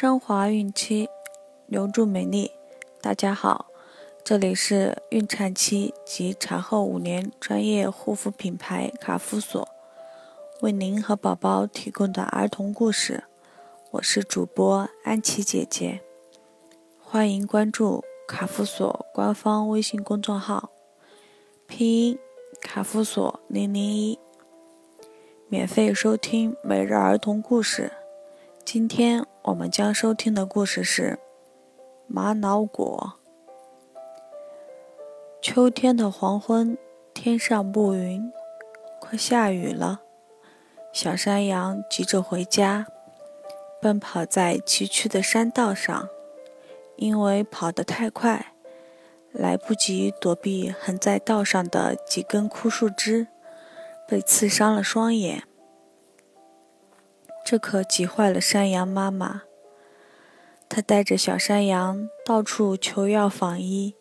升华孕期，留住美丽。大家好，这里是孕产期及产后五年专业护肤品牌卡夫索为您和宝宝提供的儿童故事。我是主播安琪姐姐，欢迎关注卡夫索官方微信公众号，拼音卡夫索零零一，免费收听每日儿童故事。今天我们将收听的故事是玛瑙果。秋天的黄昏，天上布云，快下雨了。小山羊急着回家，奔跑在崎岖的山道上，因为跑得太快，来不及躲避横在道上的几根枯树枝，被刺伤了双眼。这可急坏了山羊妈妈。她带着小山羊到处求药访医，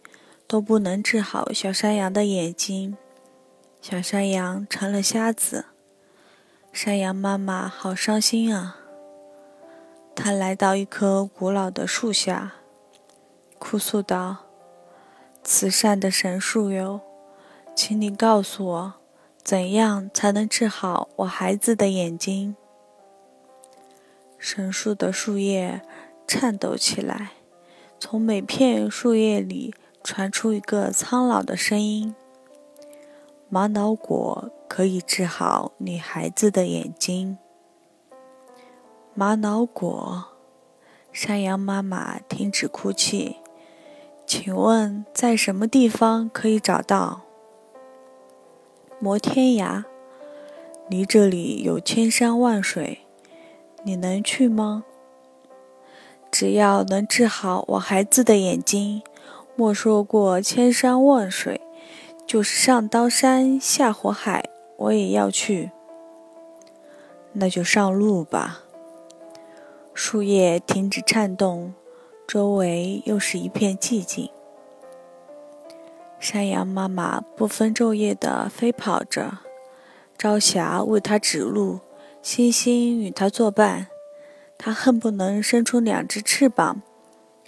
都不能治好小山羊的眼睛。小山羊成了瞎子。山羊妈妈好伤心啊！她来到一棵古老的树下，哭诉道：“慈善的神树哟，请你告诉我，怎样才能治好我孩子的眼睛？”神树的树叶颤抖起来，从每片树叶里传出一个苍老的声音：“玛瑙果可以治好你孩子的眼睛。”玛瑙果，山羊妈妈停止哭泣。请问在什么地方可以找到？摩天崖，离这里有千山万水。你能去吗？只要能治好我孩子的眼睛，莫说过千山万水，就是上刀山下火海，我也要去。那就上路吧。树叶停止颤动，周围又是一片寂静。山羊妈妈不分昼夜地飞跑着，朝霞为它指路。星星与它作伴，它恨不能伸出两只翅膀，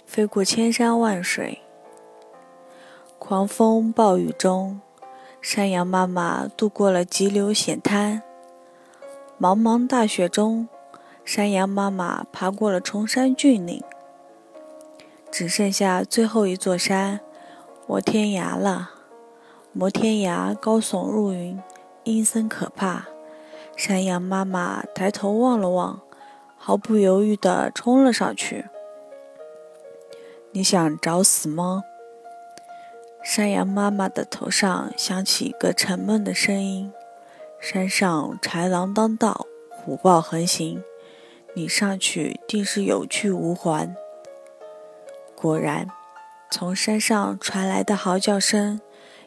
飞过千山万水。狂风暴雨中，山羊妈妈渡过了急流险滩。茫茫大雪中，山羊妈妈爬过了崇山峻岭。只剩下最后一座山——摩天崖了。摩天崖高耸入云，阴森可怕。山羊妈妈抬头望了望，毫不犹豫地冲了上去。你想找死吗？山羊妈妈的头上响起一个沉闷的声音：“山上豺狼当道，虎豹横行，你上去定是有去无还。”果然，从山上传来的嚎叫声，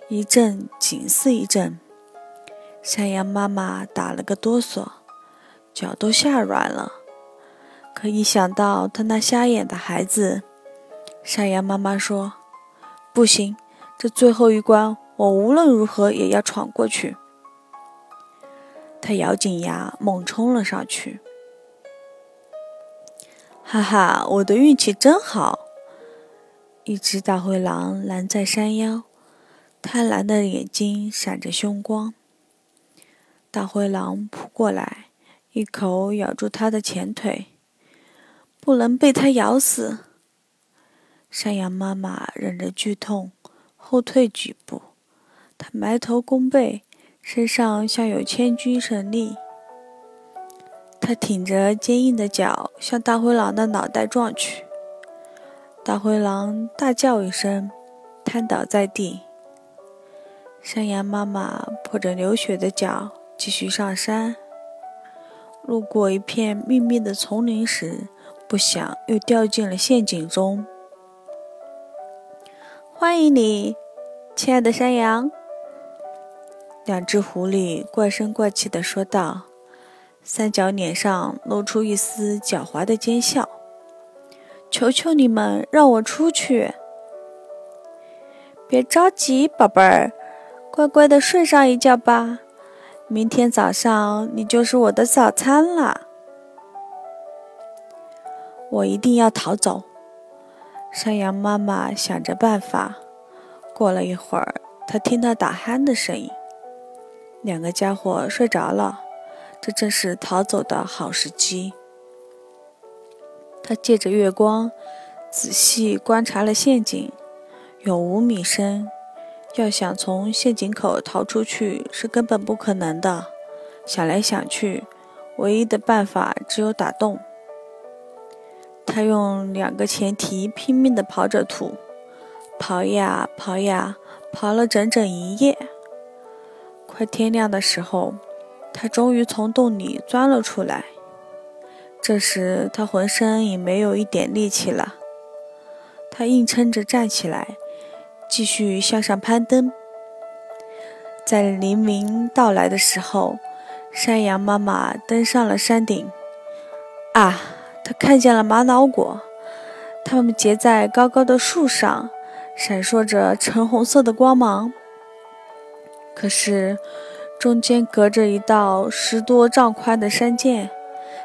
一阵紧似一阵。山羊妈妈打了个哆嗦，脚都吓软了。可一想到他那瞎眼的孩子，山羊妈妈说：“不行，这最后一关，我无论如何也要闯过去。”他咬紧牙，猛冲了上去。哈哈，我的运气真好！一只大灰狼拦在山腰，贪婪的眼睛闪着凶光。大灰狼扑过来，一口咬住它的前腿，不能被它咬死。山羊妈妈忍着剧痛，后退几步。它埋头弓背，身上像有千钧神力。它挺着坚硬的脚，向大灰狼的脑袋撞去。大灰狼大叫一声，瘫倒在地。山羊妈妈破着流血的脚。继续上山，路过一片密密的丛林时，不想又掉进了陷阱中。欢迎你，亲爱的山羊！两只狐狸怪声怪气地说道，三角脸上露出一丝狡猾的奸笑。求求你们，让我出去！别着急，宝贝儿，乖乖的睡上一觉吧。明天早上你就是我的早餐了。我一定要逃走。山羊妈妈想着办法。过了一会儿，她听到打鼾的声音。两个家伙睡着了，这正是逃走的好时机。他借着月光，仔细观察了陷阱，有五米深。要想从陷阱口逃出去是根本不可能的。想来想去，唯一的办法只有打洞。他用两个前蹄拼命地刨着土，刨呀刨呀，刨了整整一夜。快天亮的时候，他终于从洞里钻了出来。这时，他浑身已没有一点力气了。他硬撑着站起来，继续向上攀登。在黎明到来的时候，山羊妈妈登上了山顶。啊，她看见了玛瑙果，它们结在高高的树上，闪烁着橙红色的光芒。可是，中间隔着一道十多丈宽的山涧。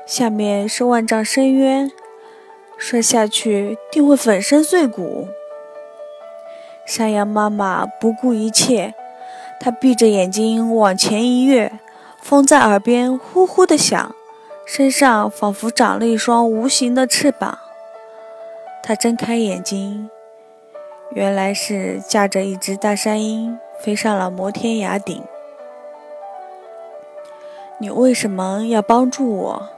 下面是万丈深渊，摔下去定会粉身碎骨。山羊妈妈不顾一切，她闭着眼睛往前一跃，风在耳边呼呼地响，身上仿佛长了一双无形的翅膀。她睁开眼睛，原来是驾着一只大山鹰飞上了摩天崖顶。你为什么要帮助我？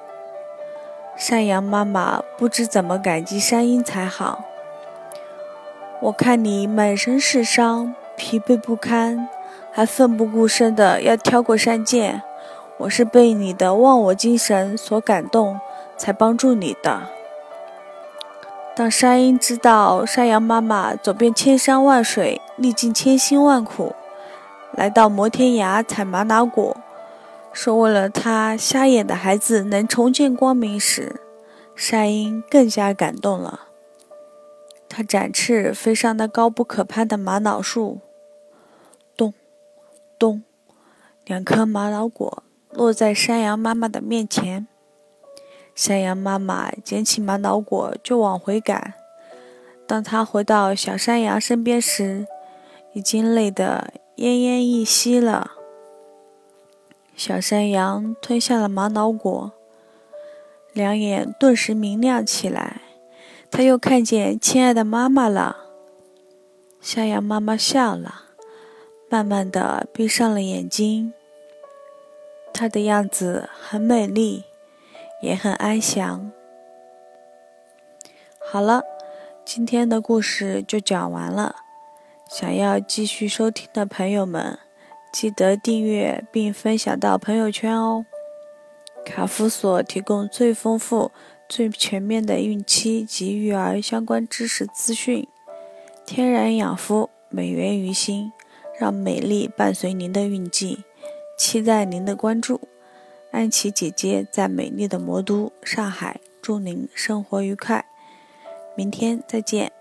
山羊妈妈不知怎么感激山鹰才好。我看你满身是伤，疲惫不堪，还奋不顾身的要跳过山涧，我是被你的忘我精神所感动，才帮助你的。当山鹰知道山羊妈妈走遍千山万水，历尽千辛万苦，来到摩天崖采玛瑙果。说为了他瞎眼的孩子能重见光明时，山鹰更加感动了。他展翅飞上那高不可攀的玛瑙树，咚，咚，两颗玛瑙果落在山羊妈妈的面前。山羊妈妈捡起玛瑙果就往回赶。当他回到小山羊身边时，已经累得奄奄一息了。小山羊吞下了玛瑙果，两眼顿时明亮起来。他又看见亲爱的妈妈了。山羊妈妈笑了，慢慢的闭上了眼睛。她的样子很美丽，也很安详。好了，今天的故事就讲完了。想要继续收听的朋友们。记得订阅并分享到朋友圈哦！卡夫所提供最丰富、最全面的孕期及育儿相关知识资讯，天然养肤，美源于心，让美丽伴随您的孕季。期待您的关注，安琪姐姐在美丽的魔都上海，祝您生活愉快，明天再见。